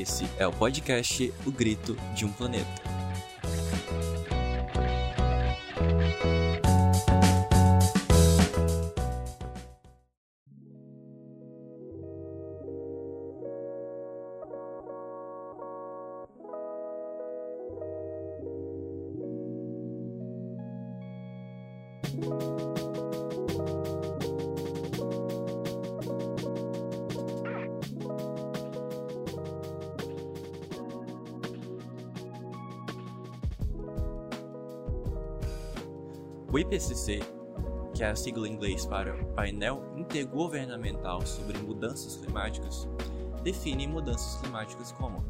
Esse é o podcast O Grito de um Planeta. O IPCC, que é a sigla em inglês para Painel Intergovernamental sobre Mudanças Climáticas, define mudanças climáticas como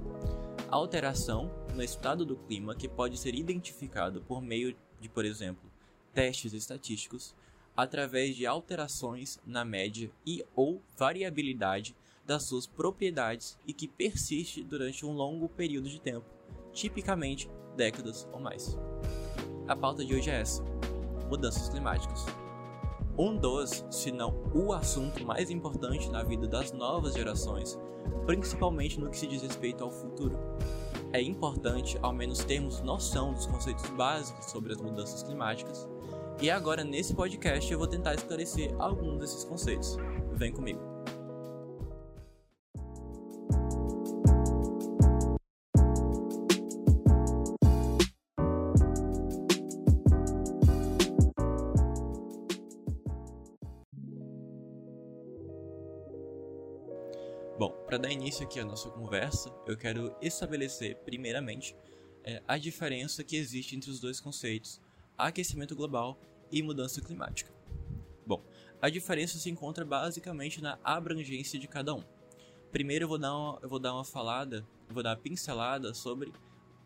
alteração no estado do clima que pode ser identificado por meio de, por exemplo, testes estatísticos, através de alterações na média e ou variabilidade das suas propriedades e que persiste durante um longo período de tempo, tipicamente décadas ou mais. A pauta de hoje é essa mudanças climáticas. Um dos, se não o assunto mais importante na vida das novas gerações, principalmente no que se diz respeito ao futuro. É importante, ao menos, termos noção dos conceitos básicos sobre as mudanças climáticas, e agora nesse podcast eu vou tentar esclarecer alguns desses conceitos. Vem comigo! Bom, para dar início aqui à nossa conversa, eu quero estabelecer, primeiramente, é, a diferença que existe entre os dois conceitos, aquecimento global e mudança climática. Bom, a diferença se encontra basicamente na abrangência de cada um. Primeiro eu vou dar uma, eu vou dar uma falada, vou dar uma pincelada sobre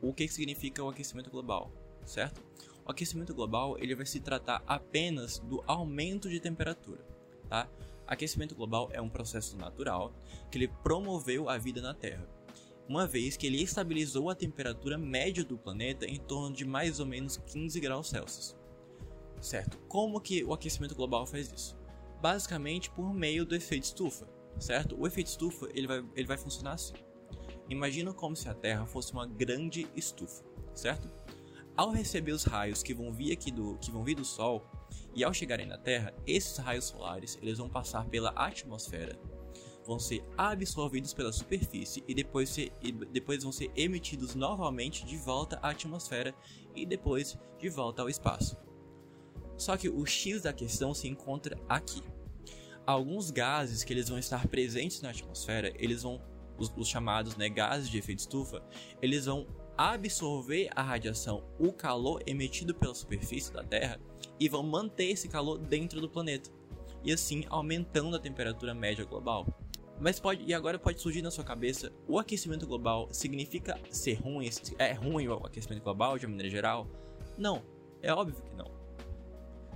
o que significa o aquecimento global, certo? O aquecimento global ele vai se tratar apenas do aumento de temperatura, tá? Aquecimento global é um processo natural que ele promoveu a vida na Terra, uma vez que ele estabilizou a temperatura média do planeta em torno de mais ou menos 15 graus Celsius. Certo? Como que o aquecimento global faz isso? Basicamente por meio do efeito estufa, certo? O efeito estufa ele vai, ele vai funcionar assim. Imagina como se a Terra fosse uma grande estufa, certo? Ao receber os raios que vão vir aqui do que vão vir do Sol, e ao chegarem na Terra, esses raios solares eles vão passar pela atmosfera, vão ser absorvidos pela superfície e depois, ser, e depois vão ser emitidos novamente de volta à atmosfera e depois de volta ao espaço. Só que o X da questão se encontra aqui. Alguns gases que eles vão estar presentes na atmosfera, eles vão os, os chamados né, gases de efeito estufa, eles vão absorver a radiação, o calor emitido pela superfície da Terra e vão manter esse calor dentro do planeta, e assim aumentando a temperatura média global. Mas pode, e agora pode surgir na sua cabeça, o aquecimento global significa ser ruim? É ruim o aquecimento global de maneira geral? Não, é óbvio que não.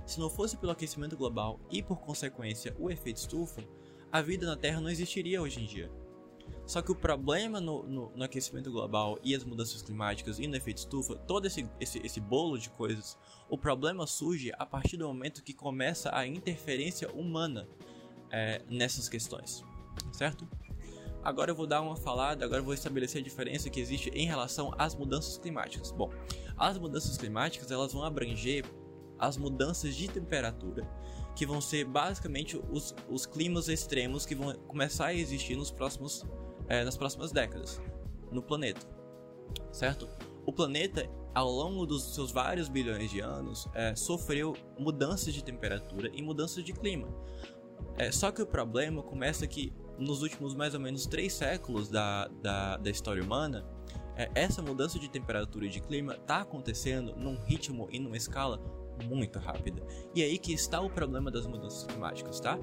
Se não fosse pelo aquecimento global e por consequência o efeito estufa, a vida na Terra não existiria hoje em dia. Só que o problema no, no, no, aquecimento global e as mudanças climáticas e no efeito estufa, todo esse, esse, esse bolo de coisas, o problema surge a partir do momento que começa a interferência humana é, nessas questões, certo? Agora eu vou dar uma falada, agora eu vou estabelecer a diferença que existe em relação às mudanças climáticas. Bom, as mudanças climáticas elas vão abranger as mudanças de temperatura, que vão ser basicamente os, os climas extremos que vão começar a existir nos próximos é, nas próximas décadas no planeta, certo? O planeta, ao longo dos seus vários bilhões de anos, é, sofreu mudanças de temperatura e mudanças de clima. É, só que o problema começa que nos últimos mais ou menos três séculos da, da, da história humana, é, essa mudança de temperatura e de clima está acontecendo num ritmo e numa escala muito rápida. E é aí que está o problema das mudanças climáticas, tá?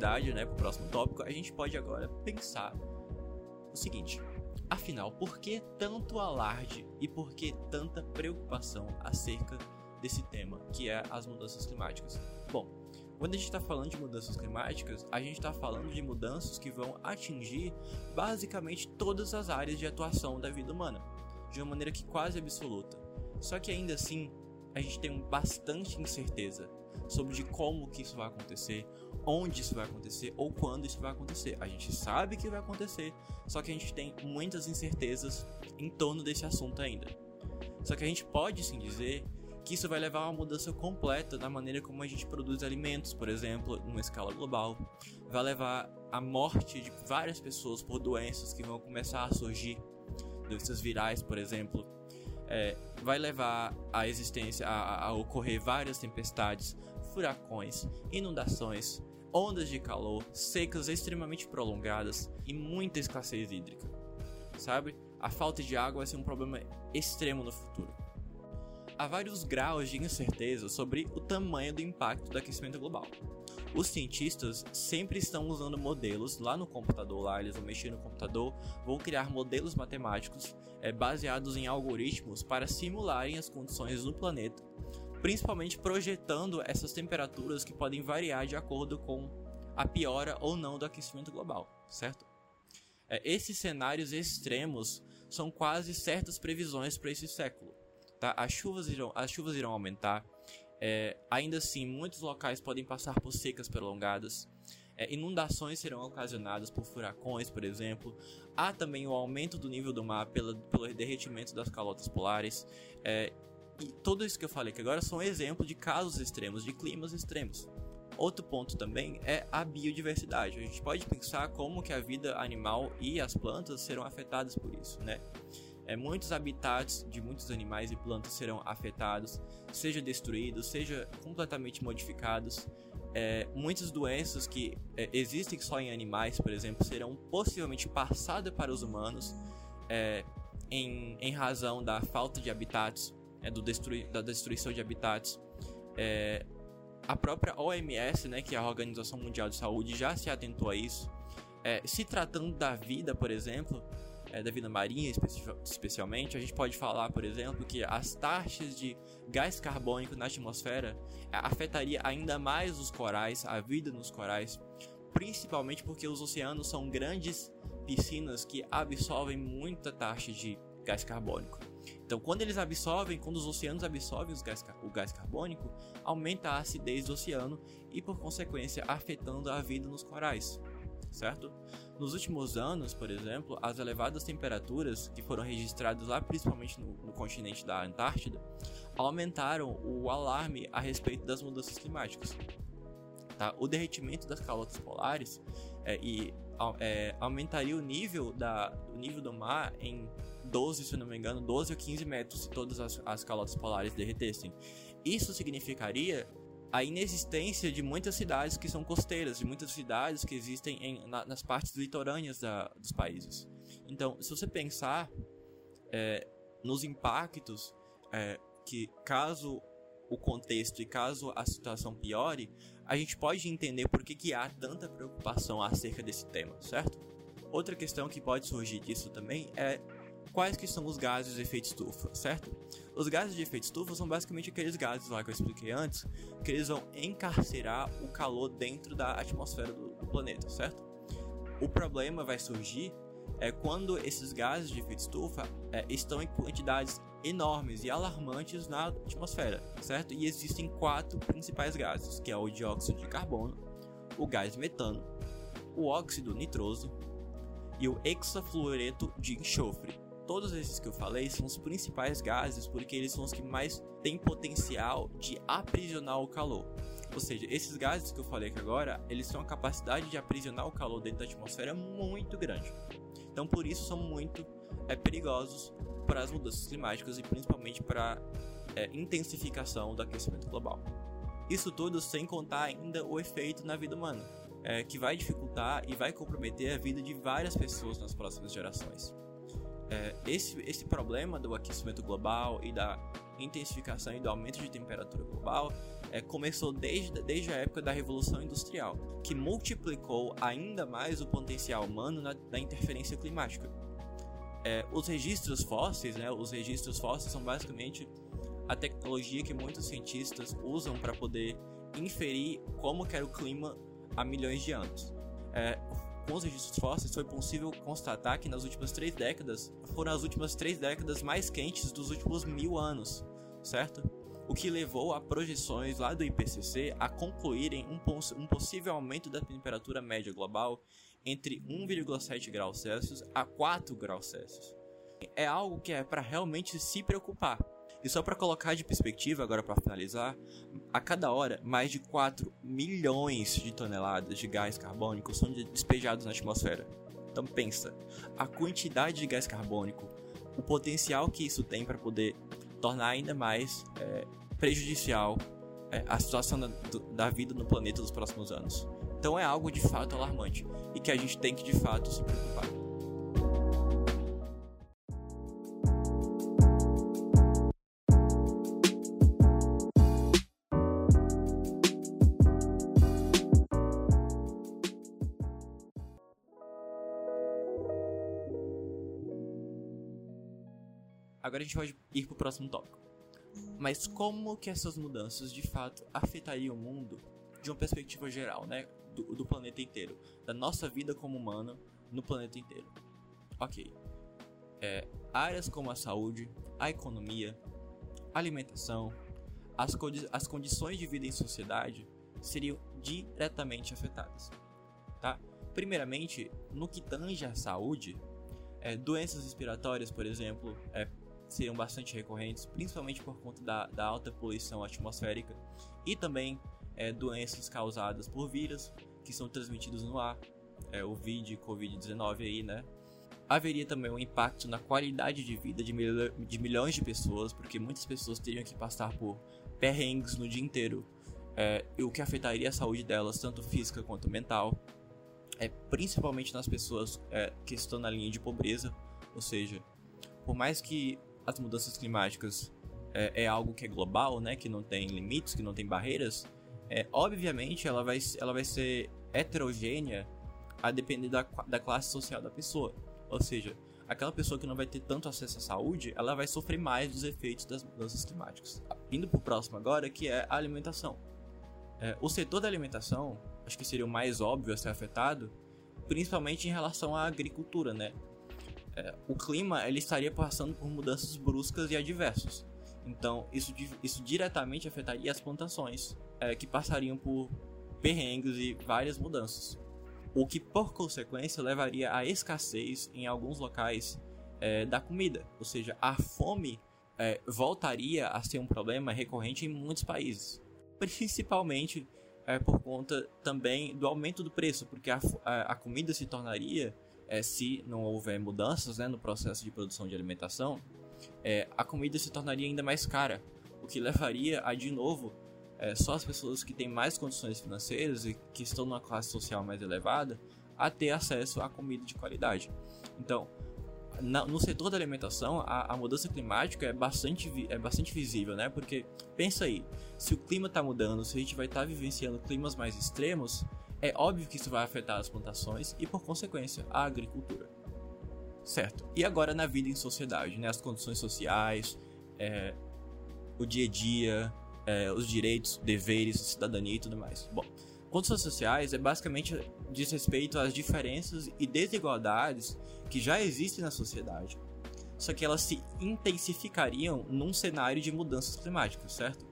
Continuidade, né, para o próximo tópico, a gente pode agora pensar o seguinte: afinal, por que tanto alarde e por que tanta preocupação acerca desse tema, que é as mudanças climáticas? Bom, quando a gente está falando de mudanças climáticas, a gente está falando de mudanças que vão atingir basicamente todas as áreas de atuação da vida humana, de uma maneira que quase absoluta. Só que ainda assim, a gente tem bastante incerteza sobre de como que isso vai acontecer, onde isso vai acontecer ou quando isso vai acontecer. A gente sabe que vai acontecer, só que a gente tem muitas incertezas em torno desse assunto ainda. Só que a gente pode sim dizer que isso vai levar a uma mudança completa na maneira como a gente produz alimentos, por exemplo, numa escala global. Vai levar à morte de várias pessoas por doenças que vão começar a surgir, doenças virais, por exemplo. É, vai levar a existência a, a ocorrer várias tempestades, furacões, inundações, ondas de calor, secas extremamente prolongadas e muita escassez hídrica. Sabe? A falta de água vai ser um problema extremo no futuro. Há vários graus de incerteza sobre o tamanho do impacto do aquecimento global. Os cientistas sempre estão usando modelos lá no computador, lá eles vão mexer no computador, vão criar modelos matemáticos é, baseados em algoritmos para simularem as condições no planeta principalmente projetando essas temperaturas que podem variar de acordo com a piora ou não do aquecimento global, certo? É, esses cenários extremos são quase certas previsões para esse século. Tá? As, chuvas irão, as chuvas irão aumentar, é, ainda assim, muitos locais podem passar por secas prolongadas. É, inundações serão ocasionadas por furacões, por exemplo. Há também o aumento do nível do mar pela, pelo derretimento das calotas polares. É, e tudo isso que eu falei que agora são exemplos de casos extremos, de climas extremos. Outro ponto também é a biodiversidade. A gente pode pensar como que a vida animal e as plantas serão afetadas por isso, né? É, muitos habitats de muitos animais e plantas serão afetados, seja destruídos, seja completamente modificados. É, muitas doenças que é, existem só em animais, por exemplo, serão possivelmente passadas para os humanos é, em, em razão da falta de habitats é, do destrui, da destruição de habitats. É, a própria OMS, né, que é a Organização Mundial de Saúde, já se atentou a isso. Se tratando da vida, por exemplo, é, da vida marinha especialmente, a gente pode falar, por exemplo, que as taxas de gás carbônico na atmosfera é, afetaria ainda mais os corais, a vida nos corais, principalmente porque os oceanos são grandes piscinas que absorvem muita taxa de gás carbônico. Então, quando eles absorvem, quando os oceanos absorvem gás, o gás carbônico, aumenta a acidez do oceano e, por consequência, afetando a vida nos corais, certo? Nos últimos anos, por exemplo, as elevadas temperaturas que foram registradas lá, principalmente no, no continente da Antártida, aumentaram o alarme a respeito das mudanças climáticas. Tá? O derretimento das calotas polares é, e é, aumentaria o nível, da, o nível do mar em 12, se não me engano, 12 ou 15 metros se todas as, as calotas polares derretessem. Isso significaria a inexistência de muitas cidades que são costeiras, de muitas cidades que existem em, na, nas partes litorâneas da, dos países. Então, se você pensar é, nos impactos é, que, caso o contexto e caso a situação piore, a gente pode entender por que, que há tanta preocupação acerca desse tema, certo? Outra questão que pode surgir disso também é quais que são os gases de efeito estufa, certo? Os gases de efeito estufa são basicamente aqueles gases lá que eu expliquei antes, que eles vão encarcerar o calor dentro da atmosfera do, planeta, certo? O problema vai surgir é quando esses gases de efeito estufa é, estão em quantidades enormes e alarmantes na atmosfera, certo? E existem quatro principais gases, que é o dióxido de carbono, o gás metano, o óxido nitroso e o hexafluoreto de enxofre todos esses que eu falei são os principais gases porque eles são os que mais têm potencial de aprisionar o calor. Ou seja, esses gases que eu falei aqui agora, eles têm uma capacidade de aprisionar o calor dentro da atmosfera muito grande. Então, por isso são muito é, perigosos para as mudanças climáticas e principalmente para é, intensificação do aquecimento global. Isso tudo sem contar ainda o efeito na vida humana, é, que vai dificultar e vai comprometer a vida de várias pessoas nas próximas gerações é, esse, esse problema do aquecimento global e da intensificação e do aumento de temperatura global é, começou desde, desde a época da Revolução Industrial, que multiplicou ainda mais o potencial humano na, na interferência climática. É, os registros fósseis, né, os registros fósseis são basicamente a tecnologia que muitos cientistas usam para poder inferir como era o clima há milhões de anos. É, com os registros fósseis foi possível constatar que nas últimas três décadas foram as últimas três décadas mais quentes dos últimos mil anos, certo? O que levou a projeções lá do IPCC a concluírem um, um possível aumento da temperatura média global entre 1,7 graus Celsius a 4 graus Celsius. É algo que é para realmente se preocupar. E só para colocar de perspectiva, agora para finalizar, a cada hora mais de 4 milhões de toneladas de gás carbônico são despejados na atmosfera. Então pensa, a quantidade de gás carbônico, o potencial que isso tem para poder tornar ainda mais é, prejudicial é, a situação da, da vida no planeta nos próximos anos. Então é algo de fato alarmante e que a gente tem que de fato se preocupar. Agora a gente pode ir para o próximo tópico. Mas como que essas mudanças de fato afetariam o mundo de uma perspectiva geral, né? Do, do planeta inteiro. Da nossa vida como humano no planeta inteiro. Ok. É, áreas como a saúde, a economia, a alimentação, as, as condições de vida em sociedade seriam diretamente afetadas. Tá? Primeiramente, no que tange à saúde, é, doenças respiratórias, por exemplo, é, seriam bastante recorrentes, principalmente por conta da, da alta poluição atmosférica e também é, doenças causadas por vírus que são transmitidos no ar, é, o VID, Covid-19 aí, né? Haveria também um impacto na qualidade de vida de, mil de milhões de pessoas, porque muitas pessoas teriam que passar por perrengues no dia inteiro, é, o que afetaria a saúde delas, tanto física quanto mental, é, principalmente nas pessoas é, que estão na linha de pobreza, ou seja, por mais que as mudanças climáticas é, é, algo que é global, né, que não tem limites, que não tem barreiras, é, obviamente ela vai, ela vai ser heterogênea a depender da, da classe social da pessoa. Ou seja, aquela pessoa que não vai ter tanto acesso à saúde, ela vai sofrer mais dos efeitos das mudanças climáticas. Indo para o próximo agora, que é a alimentação. É, o setor da alimentação, acho que seria o mais óbvio a ser afetado, principalmente em relação à agricultura, né? O clima ele estaria passando por mudanças bruscas e adversas. Então, isso, isso diretamente afetaria as plantações, é, que passariam por perrengues e várias mudanças. O que, por consequência, levaria à escassez em alguns locais é, da comida. Ou seja, a fome é, voltaria a ser um problema recorrente em muitos países. Principalmente é, por conta também do aumento do preço, porque a, a, a comida se tornaria é, se não houver mudanças né, no processo de produção de alimentação, é, a comida se tornaria ainda mais cara, o que levaria a, de novo, é, só as pessoas que têm mais condições financeiras e que estão numa classe social mais elevada a ter acesso a comida de qualidade. Então, na, no setor da alimentação, a, a, mudança climática é bastante, é bastante visível, né? Porque pensa aí, se o clima está mudando, se a gente vai estar tá vivenciando climas mais extremos, é óbvio que isso vai afetar as plantações e, por consequência, a agricultura. Certo. E agora na vida em sociedade, né? As condições sociais, é, o dia a dia, é, os direitos, deveres, cidadania e tudo mais. Bom, condições sociais é basicamente diz respeito às diferenças e desigualdades que já existem na sociedade, só que elas se intensificariam num cenário de mudanças climáticas, certo?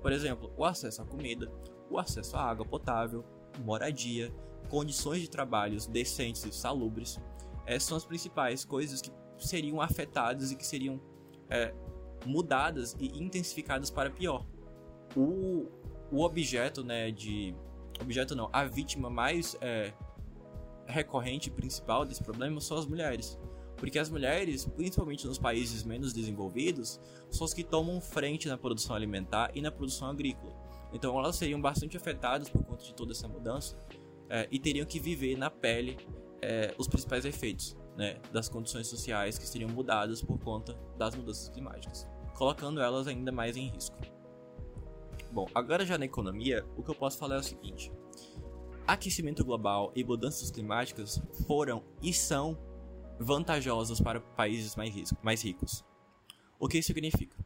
Por exemplo, o acesso à comida, o acesso à água potável, moradia, condições de trabalhos decentes e salubres, é, são as principais coisas que seriam afetadas e que seriam é, mudadas e intensificadas para pior. O, o objeto, né, de... Objeto não, a vítima mais é, recorrente principal desse problema são as mulheres. Porque as mulheres, principalmente nos países menos desenvolvidos, são as que tomam frente na produção alimentar e na produção agrícola. Então elas seriam bastante afetadas por conta de toda essa mudança é, e teriam que viver na pele é, os principais efeitos né, das condições sociais que seriam mudadas por conta das mudanças climáticas, colocando elas ainda mais em risco. Bom, agora já na economia, o que eu posso falar é o seguinte: aquecimento global e mudanças climáticas foram e são vantajosas para países mais, mais ricos. O que isso significa?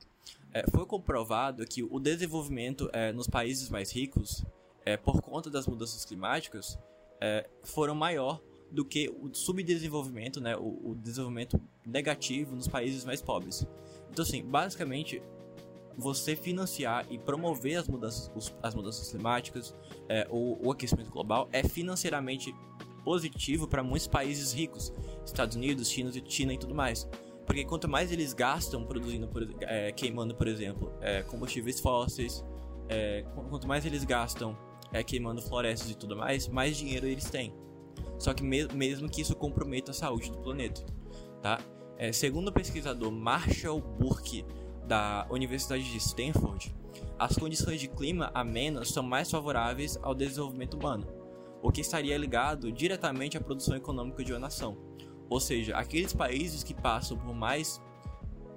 É, foi comprovado que o desenvolvimento é, nos países mais ricos, é, por conta das mudanças climáticas, foram maior do que o subdesenvolvimento, né, o, o, desenvolvimento negativo nos países mais pobres. Então, assim, basicamente, você financiar e promover as mudanças, os, as mudanças climáticas, é, o, o aquecimento global, é financeiramente positivo para muitos países ricos, Estados Unidos, China, China e tudo mais. Porque quanto mais eles gastam produzindo, por, é, queimando, por exemplo, é, combustíveis fósseis, é, quanto mais eles gastam é, queimando florestas e tudo mais, mais dinheiro eles têm. Só que me mesmo que isso comprometa a saúde do planeta, tá? É, segundo o pesquisador Marshall Burke da Universidade de Stanford, as condições de clima amenas são mais favoráveis ao desenvolvimento humano, o que estaria ligado diretamente à produção econômica de uma nação. Ou seja, aqueles países que passam por mais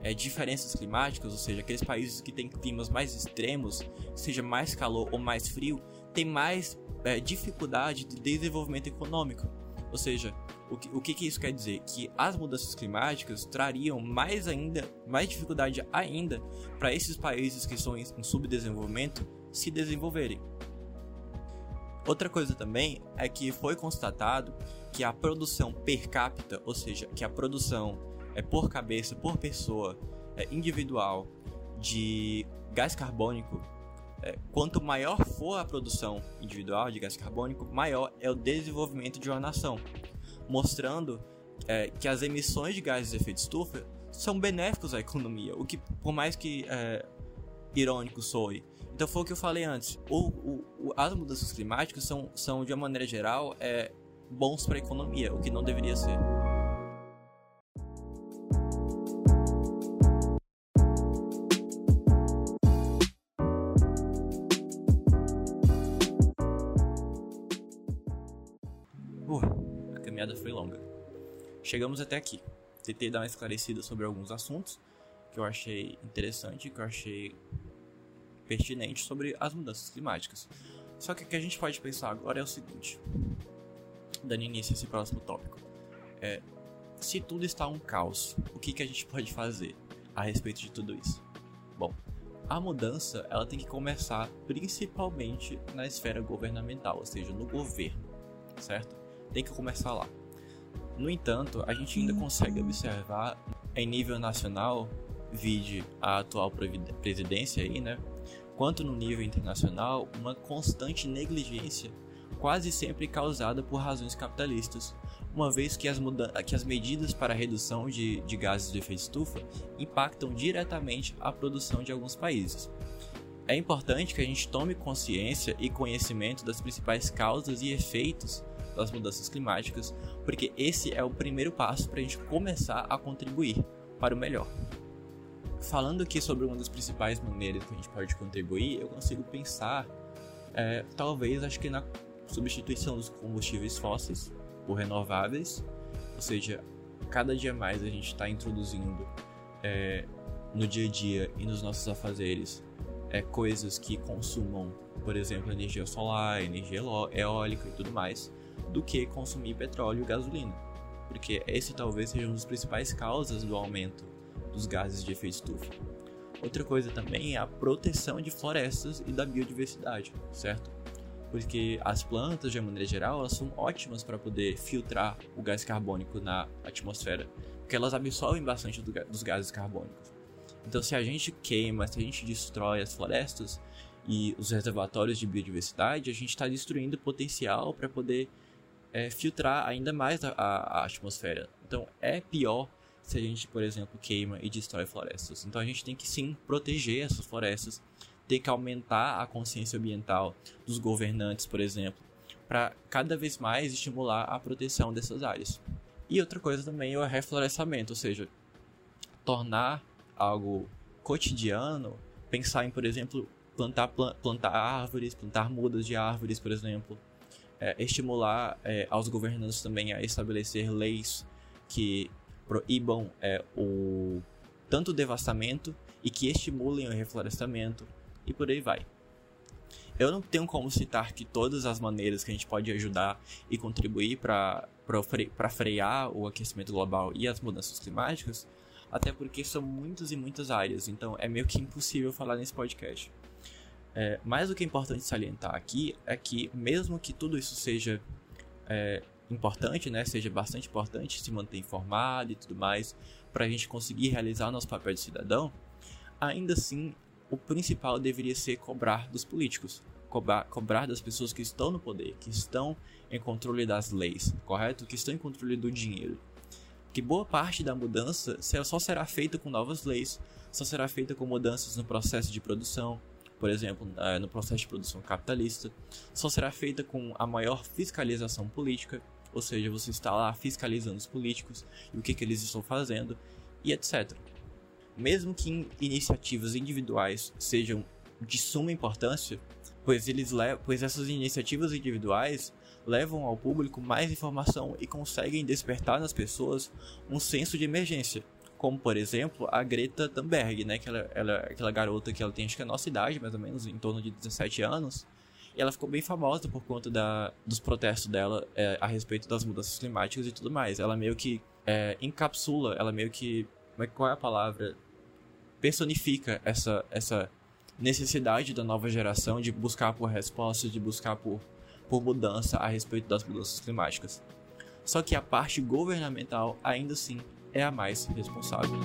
é, diferenças climáticas, ou seja, aqueles países que têm climas mais extremos, seja mais calor ou mais frio, têm mais é, dificuldade de desenvolvimento econômico. Ou seja, o que, o que, que isso quer dizer? Que as mudanças climáticas trariam mais ainda, mais dificuldade ainda para esses países que estão em, em subdesenvolvimento se desenvolverem. Outra coisa também é que foi constatado que a produção per capita, ou seja, que a produção é por cabeça, por pessoa, é individual de gás carbônico, é, quanto maior for a produção individual de gás carbônico, maior é o desenvolvimento de uma nação, mostrando é, que as emissões de gases de efeito estufa são benéficos à economia, o que, por mais que é, irônico soe, então foi o que eu falei antes. O, o, as mudanças climáticas são, são de uma maneira geral, é, bons para a economia, o que não deveria ser. Uh, a caminhada foi longa. Chegamos até aqui. Tentei dar uma esclarecida sobre alguns assuntos que eu achei interessante, que eu achei pertinente sobre as mudanças climáticas. Só que o que a gente pode pensar agora é o seguinte: dando início a esse próximo tópico. É, se tudo está um caos, o que, que a gente pode fazer a respeito de tudo isso? Bom, a mudança ela tem que começar principalmente na esfera governamental, ou seja, no governo, certo? Tem que começar lá. No entanto, a gente ainda consegue observar em nível nacional, vide a atual presidência aí, né? Quanto no nível internacional, uma constante negligência quase sempre causada por razões capitalistas, uma vez que as, que as medidas para redução de, de gases de efeito estufa impactam diretamente a produção de alguns países. É importante que a gente tome consciência e conhecimento das principais causas e efeitos das mudanças climáticas, porque esse é o primeiro passo para a gente começar a contribuir para o melhor. Falando aqui sobre uma das principais maneiras que a gente pode contribuir, eu consigo pensar, é, talvez, acho que na substituição dos combustíveis fósseis por renováveis, ou seja, cada dia mais a gente está introduzindo é, no dia a dia e nos nossos afazeres é, coisas que consumam, por exemplo, energia solar, energia eólica e tudo mais, do que consumir petróleo e gasolina, porque esse talvez seja uma das principais causas do aumento dos gases de efeito estufa. Outra coisa também é a proteção de florestas e da biodiversidade, certo? Porque as plantas, de maneira geral, elas são ótimas para poder filtrar o gás carbônico na atmosfera, porque elas absorvem bastante do, dos gases carbônicos. Então, se a gente queima, se a gente destrói as florestas e os reservatórios de biodiversidade, a gente está destruindo o potencial para poder é, filtrar ainda mais a, a, a atmosfera. Então, é pior se a gente, por exemplo, queima e destrói florestas. Então, a gente tem que sim proteger essas florestas ter que aumentar a consciência ambiental dos governantes, por exemplo, para cada vez mais estimular a proteção dessas áreas. E outra coisa também é o reflorestamento, ou seja, tornar algo cotidiano, pensar em, por exemplo, plantar, plantar árvores, plantar mudas de árvores, por exemplo, é, estimular é, aos governantes também a estabelecer leis que proíbam é, o tanto o devastamento e que estimulem o reflorestamento, e por aí vai. Eu não tenho como citar que todas as maneiras que a gente pode ajudar e contribuir para frear o aquecimento global e as mudanças climáticas, até porque são muitas e muitas áreas, então é meio que impossível falar nesse podcast. É, mas o que é importante salientar aqui é que, mesmo que tudo isso seja é, importante, né, seja bastante importante se manter informado e tudo mais, para a gente conseguir realizar nosso papel de cidadão, ainda assim o principal deveria ser cobrar dos políticos, cobrar, cobrar das pessoas que estão no poder, que estão em controle das leis, correto? Que estão em controle do dinheiro. Que boa parte da mudança só será feita com novas leis, só será feita com mudanças no processo de produção, por exemplo, no processo de produção capitalista, só será feita com a maior fiscalização política, ou seja, você está lá fiscalizando os políticos e o que, que eles estão fazendo e etc. Mesmo que iniciativas individuais sejam de suma importância, pois, eles pois essas iniciativas individuais levam ao público mais informação e conseguem despertar nas pessoas um senso de emergência. Como, por exemplo, a Greta Thunberg, né? Que ela, ela, aquela garota que ela tem, acho que é a nossa idade, mais ou menos, em torno de 17 anos. E ela ficou bem famosa por conta da, dos protestos dela é, a respeito das mudanças climáticas e tudo mais. Ela meio que é, encapsula, ela meio que. É, qual é a palavra? Personifica essa, essa necessidade da nova geração de buscar por respostas, de buscar por, por mudança a respeito das mudanças climáticas. Só que a parte governamental ainda assim é a mais responsável.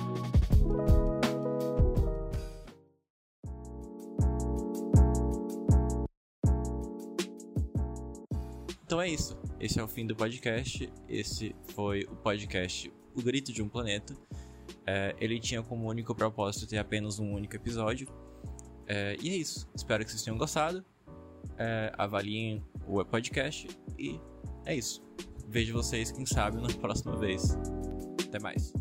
Então é isso. Esse é o fim do podcast. Esse foi o podcast O Grito de um Planeta. É, ele tinha como único propósito ter apenas um único episódio, é, e é isso. Espero que vocês tenham gostado. É, avaliem o podcast. E é isso. Vejo vocês, quem sabe, na próxima vez. Até mais.